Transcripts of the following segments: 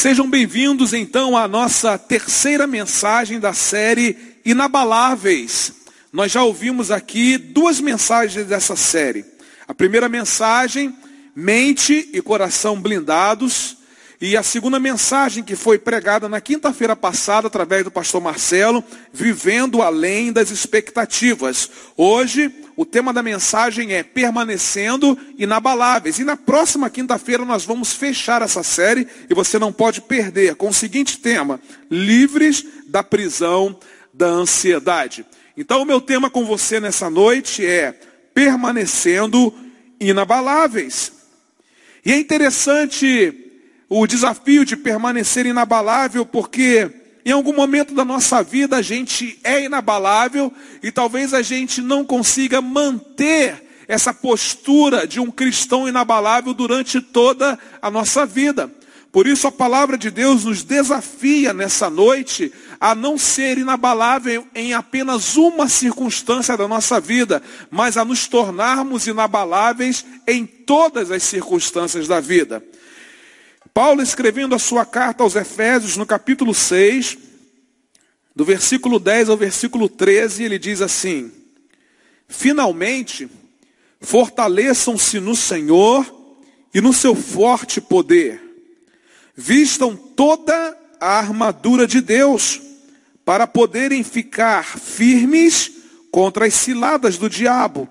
Sejam bem-vindos então à nossa terceira mensagem da série Inabaláveis. Nós já ouvimos aqui duas mensagens dessa série. A primeira mensagem, mente e coração blindados. E a segunda mensagem que foi pregada na quinta-feira passada através do pastor Marcelo, vivendo além das expectativas. Hoje, o tema da mensagem é permanecendo inabaláveis. E na próxima quinta-feira nós vamos fechar essa série e você não pode perder com o seguinte tema: livres da prisão da ansiedade. Então, o meu tema com você nessa noite é permanecendo inabaláveis. E é interessante o desafio de permanecer inabalável, porque em algum momento da nossa vida a gente é inabalável e talvez a gente não consiga manter essa postura de um cristão inabalável durante toda a nossa vida. Por isso a palavra de Deus nos desafia nessa noite a não ser inabalável em apenas uma circunstância da nossa vida, mas a nos tornarmos inabaláveis em todas as circunstâncias da vida. Paulo escrevendo a sua carta aos Efésios, no capítulo 6, do versículo 10 ao versículo 13, ele diz assim: Finalmente, fortaleçam-se no Senhor e no seu forte poder. Vistam toda a armadura de Deus, para poderem ficar firmes contra as ciladas do diabo.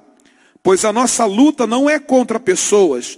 Pois a nossa luta não é contra pessoas,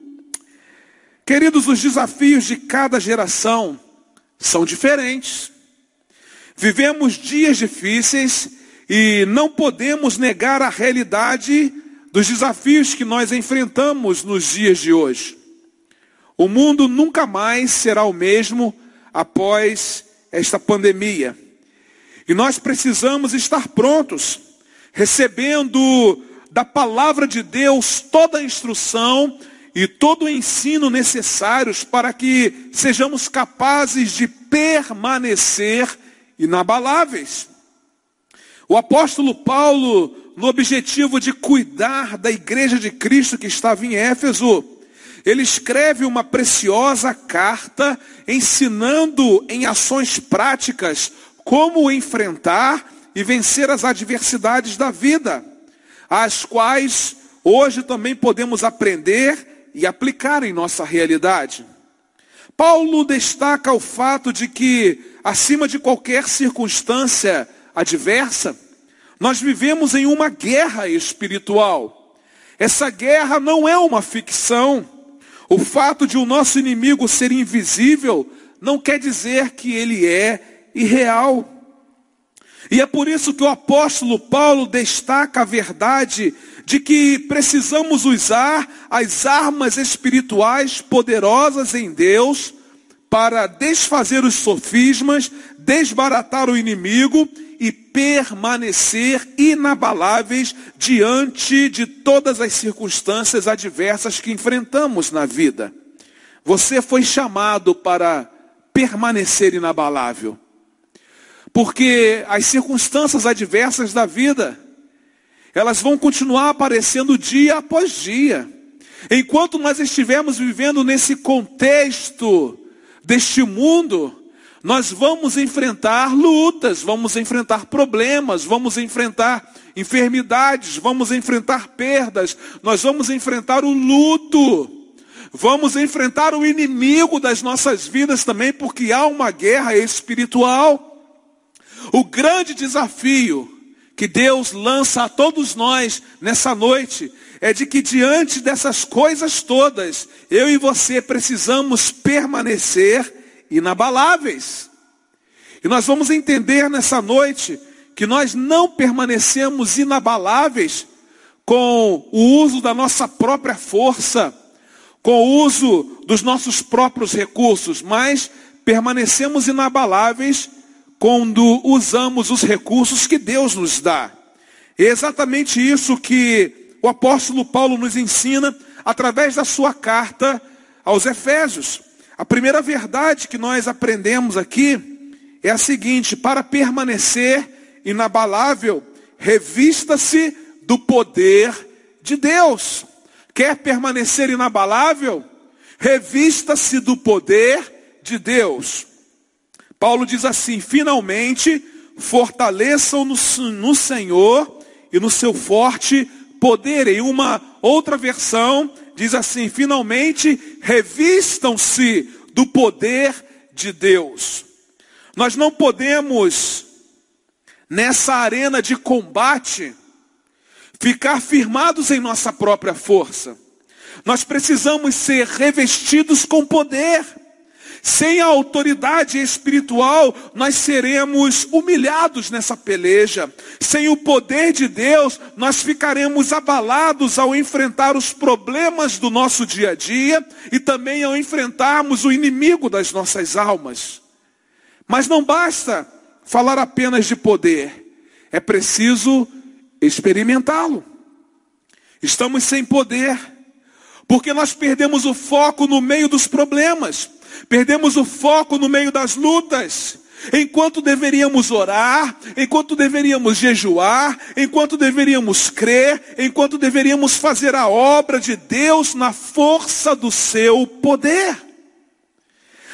Queridos, os desafios de cada geração são diferentes. Vivemos dias difíceis e não podemos negar a realidade dos desafios que nós enfrentamos nos dias de hoje. O mundo nunca mais será o mesmo após esta pandemia. E nós precisamos estar prontos, recebendo da palavra de Deus toda a instrução e todo o ensino necessários para que sejamos capazes de permanecer inabaláveis. O apóstolo Paulo, no objetivo de cuidar da igreja de Cristo que estava em Éfeso, ele escreve uma preciosa carta ensinando em ações práticas como enfrentar e vencer as adversidades da vida, as quais hoje também podemos aprender e aplicar em nossa realidade. Paulo destaca o fato de que, acima de qualquer circunstância adversa, nós vivemos em uma guerra espiritual. Essa guerra não é uma ficção. O fato de o nosso inimigo ser invisível não quer dizer que ele é irreal. E é por isso que o apóstolo Paulo destaca a verdade de que precisamos usar as armas espirituais poderosas em Deus para desfazer os sofismas, desbaratar o inimigo e permanecer inabaláveis diante de todas as circunstâncias adversas que enfrentamos na vida. Você foi chamado para permanecer inabalável. Porque as circunstâncias adversas da vida elas vão continuar aparecendo dia após dia. Enquanto nós estivermos vivendo nesse contexto deste mundo, nós vamos enfrentar lutas, vamos enfrentar problemas, vamos enfrentar enfermidades, vamos enfrentar perdas, nós vamos enfrentar o luto, vamos enfrentar o inimigo das nossas vidas também, porque há uma guerra espiritual. O grande desafio que Deus lança a todos nós nessa noite é de que diante dessas coisas todas, eu e você precisamos permanecer inabaláveis. E nós vamos entender nessa noite que nós não permanecemos inabaláveis com o uso da nossa própria força, com o uso dos nossos próprios recursos, mas permanecemos inabaláveis quando usamos os recursos que Deus nos dá. É exatamente isso que o apóstolo Paulo nos ensina através da sua carta aos Efésios. A primeira verdade que nós aprendemos aqui é a seguinte: para permanecer inabalável, revista-se do poder de Deus. Quer permanecer inabalável? Revista-se do poder de Deus. Paulo diz assim: finalmente, fortaleçam no, no Senhor e no seu forte poder. Em uma outra versão, diz assim: finalmente, revistam-se do poder de Deus. Nós não podemos, nessa arena de combate, ficar firmados em nossa própria força. Nós precisamos ser revestidos com poder. Sem a autoridade espiritual, nós seremos humilhados nessa peleja. Sem o poder de Deus, nós ficaremos abalados ao enfrentar os problemas do nosso dia a dia e também ao enfrentarmos o inimigo das nossas almas. Mas não basta falar apenas de poder, é preciso experimentá-lo. Estamos sem poder, porque nós perdemos o foco no meio dos problemas, perdemos o foco no meio das lutas. Enquanto deveríamos orar, enquanto deveríamos jejuar, enquanto deveríamos crer, enquanto deveríamos fazer a obra de Deus na força do seu poder.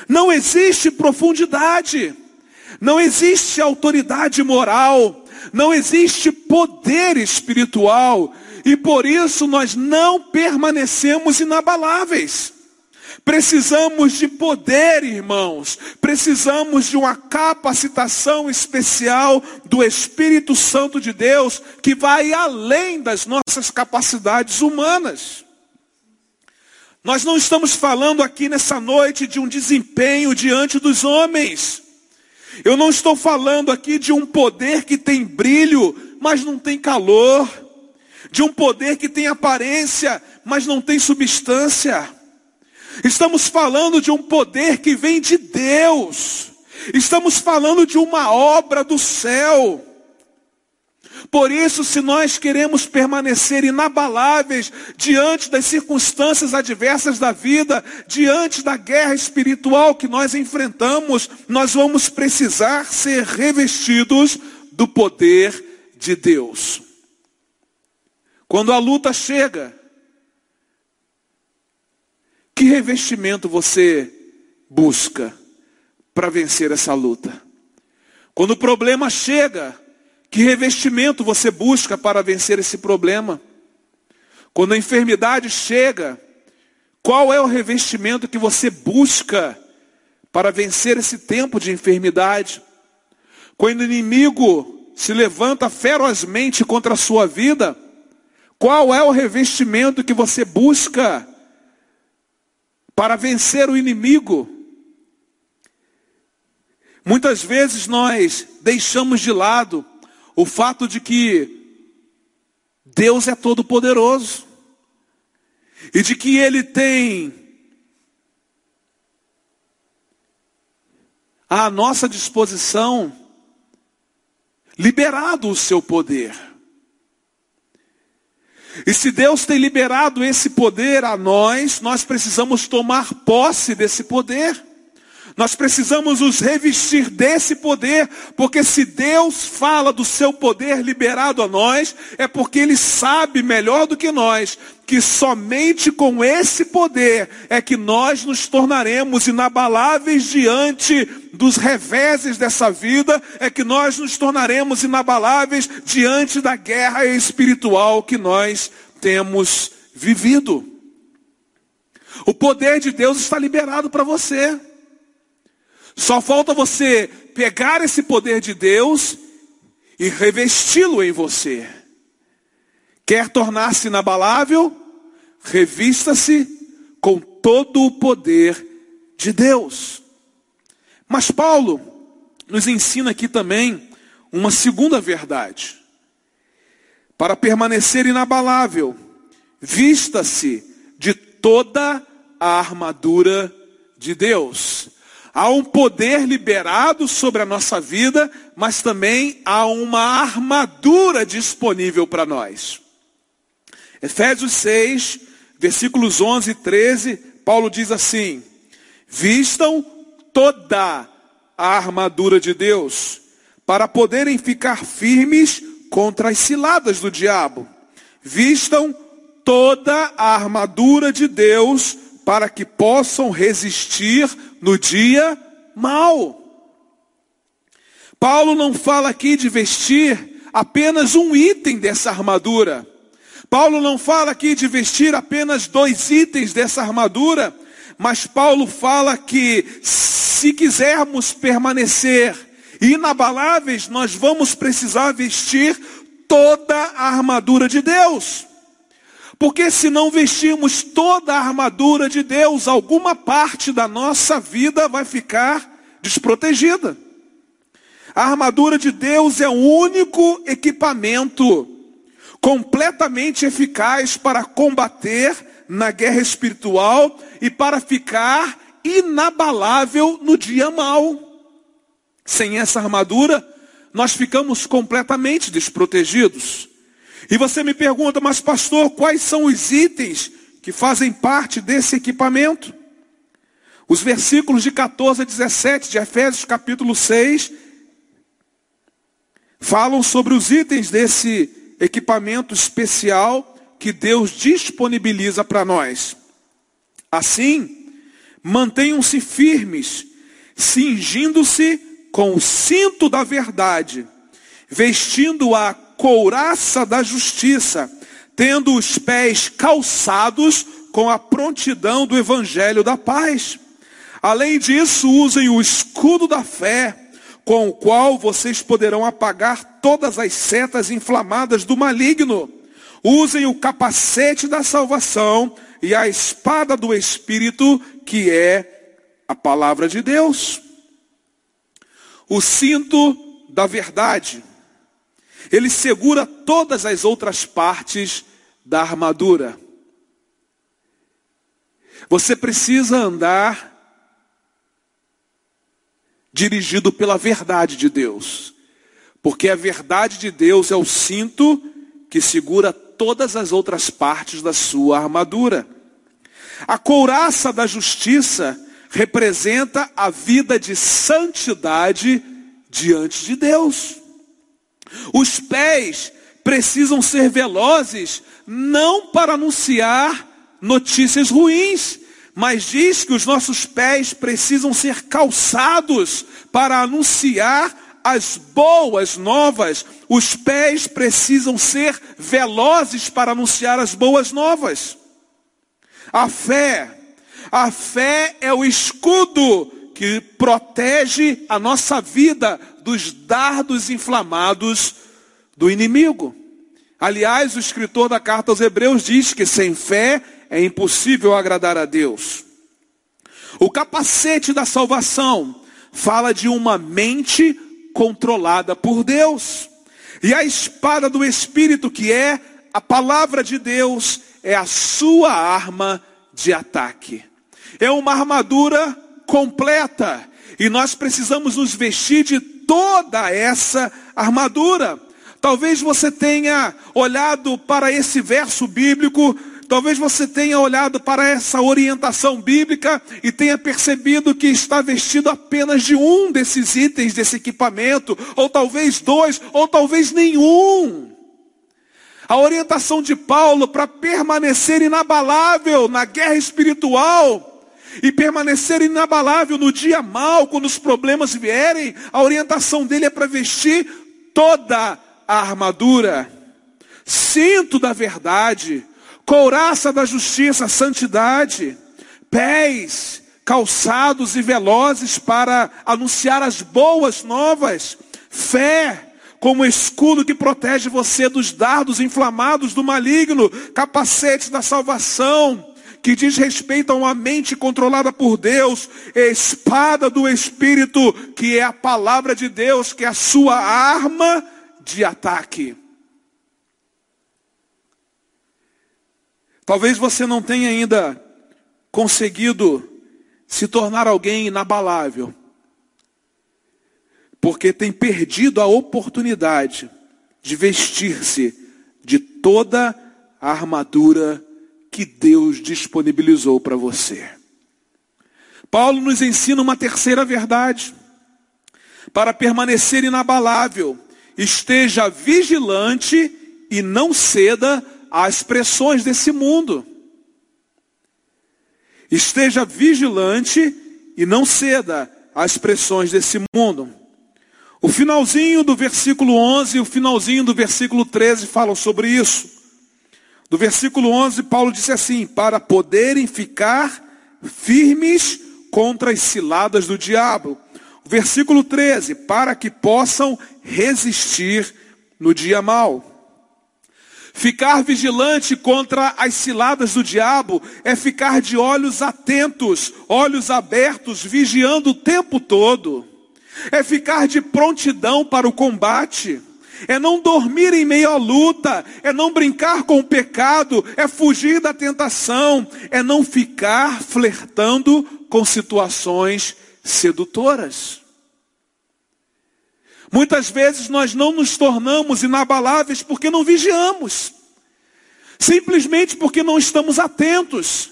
Não existe profundidade, não existe autoridade moral, não existe poder espiritual e por isso nós não permanecemos inabaláveis. Precisamos de poder, irmãos. Precisamos de uma capacitação especial do Espírito Santo de Deus que vai além das nossas capacidades humanas. Nós não estamos falando aqui nessa noite de um desempenho diante dos homens. Eu não estou falando aqui de um poder que tem brilho, mas não tem calor. De um poder que tem aparência, mas não tem substância. Estamos falando de um poder que vem de Deus. Estamos falando de uma obra do céu. Por isso, se nós queremos permanecer inabaláveis diante das circunstâncias adversas da vida, diante da guerra espiritual que nós enfrentamos, nós vamos precisar ser revestidos do poder de Deus. Quando a luta chega, que revestimento você busca para vencer essa luta? Quando o problema chega, que revestimento você busca para vencer esse problema? Quando a enfermidade chega, qual é o revestimento que você busca para vencer esse tempo de enfermidade? Quando o inimigo se levanta ferozmente contra a sua vida, qual é o revestimento que você busca para vencer o inimigo? Muitas vezes nós deixamos de lado o fato de que Deus é todo-poderoso e de que Ele tem à nossa disposição liberado o seu poder. E se Deus tem liberado esse poder a nós, nós precisamos tomar posse desse poder. Nós precisamos nos revestir desse poder, porque se Deus fala do seu poder liberado a nós, é porque Ele sabe melhor do que nós, que somente com esse poder é que nós nos tornaremos inabaláveis diante dos reveses dessa vida, é que nós nos tornaremos inabaláveis diante da guerra espiritual que nós temos vivido. O poder de Deus está liberado para você. Só falta você pegar esse poder de Deus e revesti-lo em você. Quer tornar-se inabalável? Revista-se com todo o poder de Deus. Mas Paulo nos ensina aqui também uma segunda verdade. Para permanecer inabalável, vista-se de toda a armadura de Deus. Há um poder liberado sobre a nossa vida, mas também há uma armadura disponível para nós. Efésios 6, versículos 11 e 13, Paulo diz assim: Vistam toda a armadura de Deus, para poderem ficar firmes contra as ciladas do diabo. Vistam toda a armadura de Deus, para que possam resistir no dia mal. Paulo não fala aqui de vestir apenas um item dessa armadura. Paulo não fala aqui de vestir apenas dois itens dessa armadura, mas Paulo fala que se quisermos permanecer inabaláveis, nós vamos precisar vestir toda a armadura de Deus. Porque se não vestirmos toda a armadura de Deus, alguma parte da nossa vida vai ficar desprotegida. A armadura de Deus é o único equipamento completamente eficaz para combater na guerra espiritual e para ficar inabalável no dia mal. Sem essa armadura, nós ficamos completamente desprotegidos. E você me pergunta, mas pastor, quais são os itens que fazem parte desse equipamento? Os versículos de 14 a 17 de Efésios capítulo 6 falam sobre os itens desse equipamento especial que Deus disponibiliza para nós. Assim, mantenham-se firmes, cingindo-se com o cinto da verdade, vestindo a couraça da justiça, tendo os pés calçados com a prontidão do evangelho da paz. Além disso, usem o escudo da fé, com o qual vocês poderão apagar todas as setas inflamadas do maligno. Usem o capacete da salvação e a espada do Espírito, que é a palavra de Deus. O cinto da verdade. Ele segura todas as outras partes da armadura. Você precisa andar dirigido pela verdade de Deus. Porque a verdade de Deus é o cinto que segura todas as outras partes da sua armadura. A couraça da justiça representa a vida de santidade diante de Deus. Os pés precisam ser velozes, não para anunciar notícias ruins, mas diz que os nossos pés precisam ser calçados para anunciar as boas novas. Os pés precisam ser velozes para anunciar as boas novas. A fé, a fé é o escudo que protege a nossa vida dos dardos inflamados do inimigo. Aliás, o escritor da carta aos Hebreus diz que sem fé é impossível agradar a Deus. O capacete da salvação fala de uma mente controlada por Deus. E a espada do Espírito, que é a palavra de Deus, é a sua arma de ataque. É uma armadura completa. E nós precisamos nos vestir de toda essa armadura. Talvez você tenha olhado para esse verso bíblico Talvez você tenha olhado para essa orientação bíblica e tenha percebido que está vestido apenas de um desses itens desse equipamento, ou talvez dois, ou talvez nenhum. A orientação de Paulo para permanecer inabalável na guerra espiritual e permanecer inabalável no dia mal, quando os problemas vierem, a orientação dele é para vestir toda a armadura, cinto da verdade, couraça da justiça, santidade, pés calçados e velozes para anunciar as boas novas, fé como escudo que protege você dos dardos inflamados do maligno, capacete da salvação, que diz respeito a uma mente controlada por Deus, espada do Espírito, que é a palavra de Deus, que é a sua arma de ataque. Talvez você não tenha ainda conseguido se tornar alguém inabalável, porque tem perdido a oportunidade de vestir-se de toda a armadura que Deus disponibilizou para você. Paulo nos ensina uma terceira verdade. Para permanecer inabalável, esteja vigilante e não ceda às pressões desse mundo. Esteja vigilante e não ceda às pressões desse mundo. O finalzinho do versículo 11 e o finalzinho do versículo 13 falam sobre isso. Do versículo 11, Paulo disse assim: Para poderem ficar firmes contra as ciladas do diabo. Versículo 13: Para que possam resistir no dia mau. Ficar vigilante contra as ciladas do diabo é ficar de olhos atentos, olhos abertos, vigiando o tempo todo. É ficar de prontidão para o combate. É não dormir em meio à luta, é não brincar com o pecado, é fugir da tentação, é não ficar flertando com situações sedutoras. Muitas vezes nós não nos tornamos inabaláveis porque não vigiamos, simplesmente porque não estamos atentos,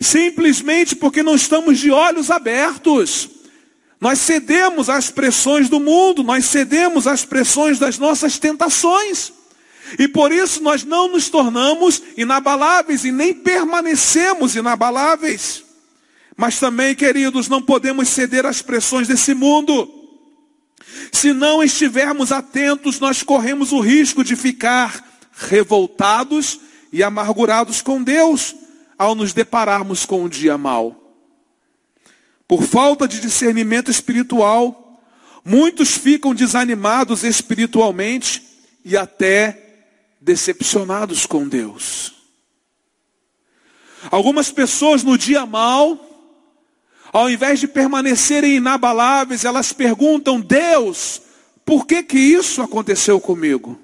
simplesmente porque não estamos de olhos abertos. Nós cedemos às pressões do mundo, nós cedemos às pressões das nossas tentações. E por isso nós não nos tornamos inabaláveis e nem permanecemos inabaláveis. Mas também, queridos, não podemos ceder às pressões desse mundo. Se não estivermos atentos, nós corremos o risco de ficar revoltados e amargurados com Deus ao nos depararmos com um dia mau. Por falta de discernimento espiritual, muitos ficam desanimados espiritualmente e até decepcionados com Deus. Algumas pessoas no dia mau ao invés de permanecerem inabaláveis, elas perguntam: Deus, por que que isso aconteceu comigo?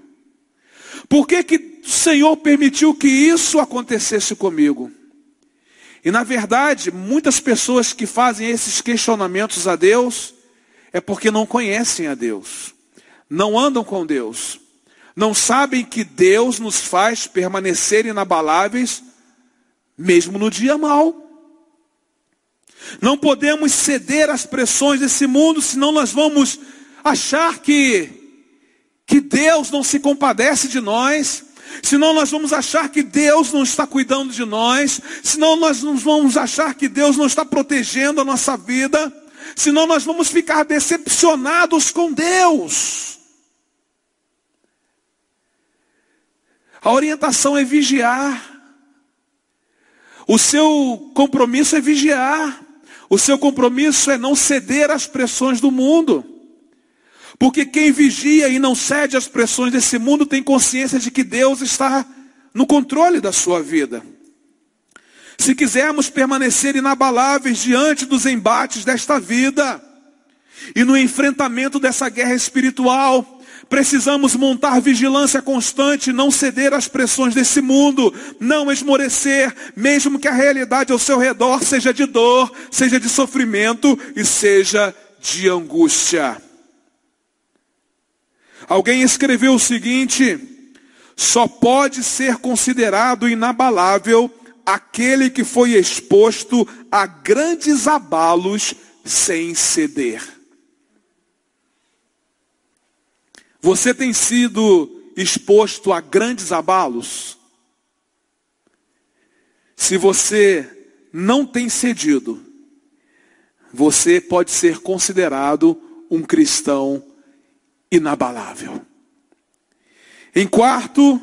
Por que que o Senhor permitiu que isso acontecesse comigo? E na verdade, muitas pessoas que fazem esses questionamentos a Deus é porque não conhecem a Deus, não andam com Deus, não sabem que Deus nos faz permanecer inabaláveis mesmo no dia mau. Não podemos ceder às pressões desse mundo, senão nós vamos achar que, que Deus não se compadece de nós, senão nós vamos achar que Deus não está cuidando de nós, senão nós vamos achar que Deus não está protegendo a nossa vida, senão nós vamos ficar decepcionados com Deus. A orientação é vigiar. O seu compromisso é vigiar. O seu compromisso é não ceder às pressões do mundo. Porque quem vigia e não cede às pressões desse mundo tem consciência de que Deus está no controle da sua vida. Se quisermos permanecer inabaláveis diante dos embates desta vida e no enfrentamento dessa guerra espiritual, Precisamos montar vigilância constante, não ceder às pressões desse mundo, não esmorecer, mesmo que a realidade ao seu redor seja de dor, seja de sofrimento e seja de angústia. Alguém escreveu o seguinte: só pode ser considerado inabalável aquele que foi exposto a grandes abalos sem ceder. Você tem sido exposto a grandes abalos? Se você não tem cedido, você pode ser considerado um cristão inabalável. Em quarto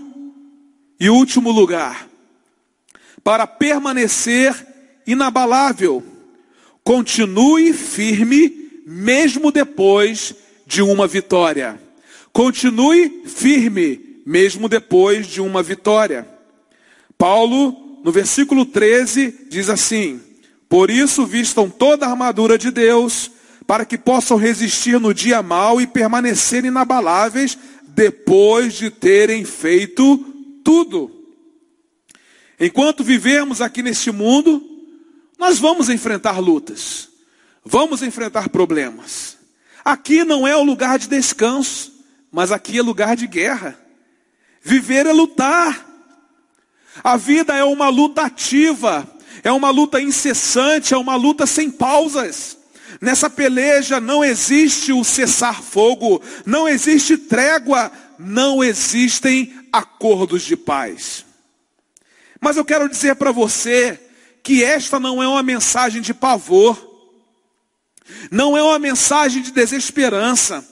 e último lugar, para permanecer inabalável, continue firme mesmo depois de uma vitória. Continue firme, mesmo depois de uma vitória. Paulo, no versículo 13, diz assim: Por isso vistam toda a armadura de Deus, para que possam resistir no dia mau e permanecer inabaláveis depois de terem feito tudo. Enquanto vivemos aqui neste mundo, nós vamos enfrentar lutas, vamos enfrentar problemas. Aqui não é o lugar de descanso, mas aqui é lugar de guerra. Viver é lutar. A vida é uma luta ativa, é uma luta incessante, é uma luta sem pausas. Nessa peleja não existe o cessar-fogo, não existe trégua, não existem acordos de paz. Mas eu quero dizer para você que esta não é uma mensagem de pavor, não é uma mensagem de desesperança,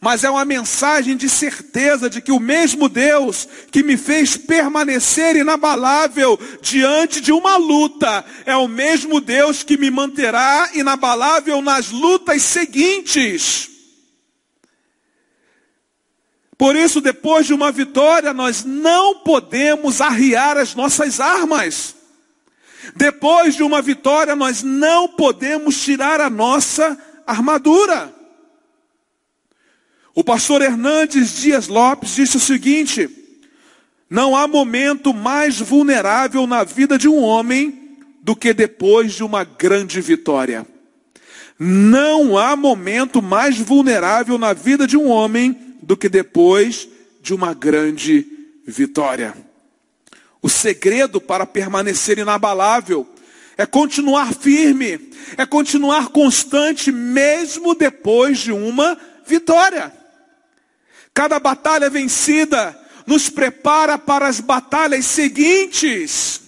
mas é uma mensagem de certeza de que o mesmo Deus que me fez permanecer inabalável diante de uma luta, é o mesmo Deus que me manterá inabalável nas lutas seguintes. Por isso, depois de uma vitória, nós não podemos arriar as nossas armas. Depois de uma vitória, nós não podemos tirar a nossa armadura. O pastor Hernandes Dias Lopes disse o seguinte: não há momento mais vulnerável na vida de um homem do que depois de uma grande vitória. Não há momento mais vulnerável na vida de um homem do que depois de uma grande vitória. O segredo para permanecer inabalável é continuar firme, é continuar constante mesmo depois de uma vitória. Cada batalha vencida nos prepara para as batalhas seguintes.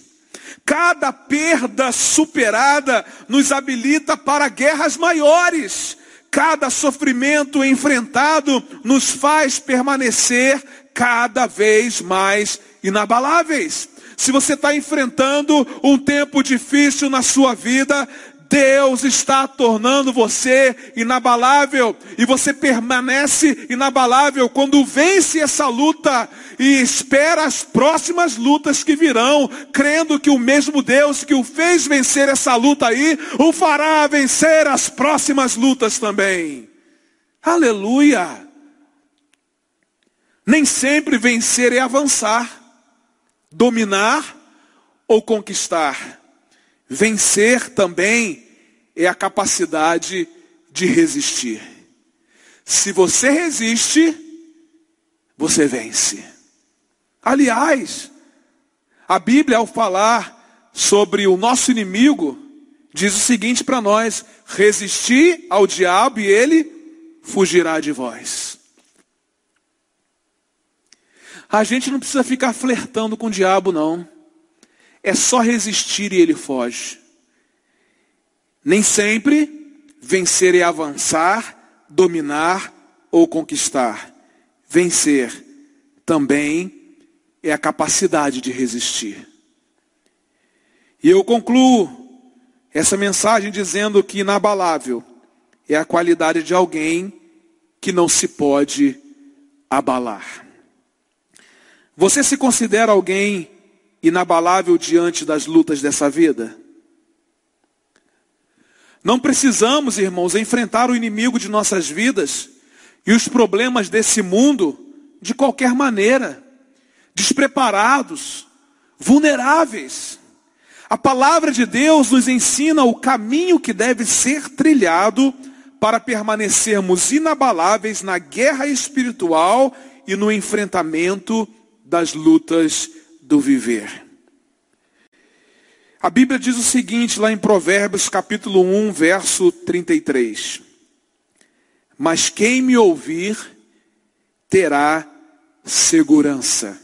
Cada perda superada nos habilita para guerras maiores. Cada sofrimento enfrentado nos faz permanecer cada vez mais inabaláveis. Se você está enfrentando um tempo difícil na sua vida, Deus está tornando você inabalável e você permanece inabalável quando vence essa luta e espera as próximas lutas que virão, crendo que o mesmo Deus que o fez vencer essa luta aí, o fará vencer as próximas lutas também. Aleluia! Nem sempre vencer é avançar, dominar ou conquistar. Vencer também é a capacidade de resistir. Se você resiste, você vence. Aliás, a Bíblia, ao falar sobre o nosso inimigo, diz o seguinte para nós: resistir ao diabo e ele fugirá de vós. A gente não precisa ficar flertando com o diabo, não. É só resistir e ele foge. Nem sempre vencer é avançar, dominar ou conquistar. Vencer também é a capacidade de resistir. E eu concluo essa mensagem dizendo que inabalável é a qualidade de alguém que não se pode abalar. Você se considera alguém inabalável diante das lutas dessa vida? Não precisamos, irmãos, enfrentar o inimigo de nossas vidas e os problemas desse mundo de qualquer maneira, despreparados, vulneráveis. A palavra de Deus nos ensina o caminho que deve ser trilhado para permanecermos inabaláveis na guerra espiritual e no enfrentamento das lutas do viver. A Bíblia diz o seguinte lá em Provérbios capítulo 1, verso 33. Mas quem me ouvir terá segurança,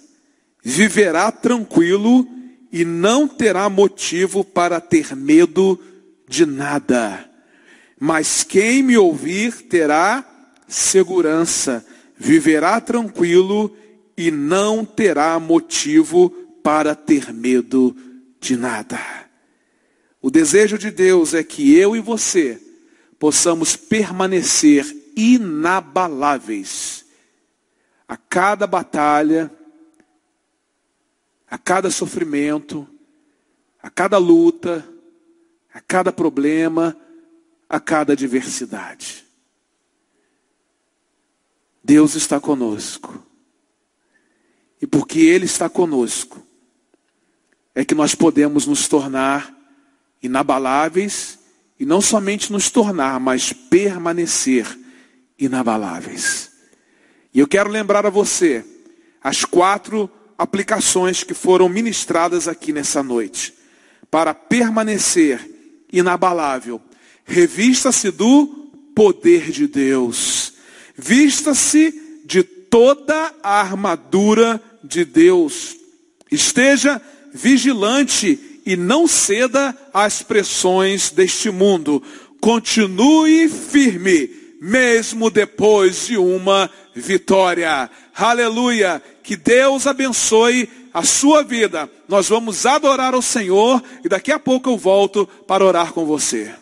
viverá tranquilo e não terá motivo para ter medo de nada. Mas quem me ouvir terá segurança, viverá tranquilo e não terá motivo para ter medo de nada. O desejo de Deus é que eu e você possamos permanecer inabaláveis a cada batalha, a cada sofrimento, a cada luta, a cada problema, a cada adversidade. Deus está conosco. E porque Ele está conosco, é que nós podemos nos tornar inabaláveis e não somente nos tornar, mas permanecer inabaláveis. E eu quero lembrar a você as quatro aplicações que foram ministradas aqui nessa noite. Para permanecer inabalável, revista-se do poder de Deus, vista-se toda a armadura de Deus, esteja vigilante e não ceda às pressões deste mundo. Continue firme, mesmo depois de uma vitória. Aleluia! Que Deus abençoe a sua vida. Nós vamos adorar o Senhor e daqui a pouco eu volto para orar com você.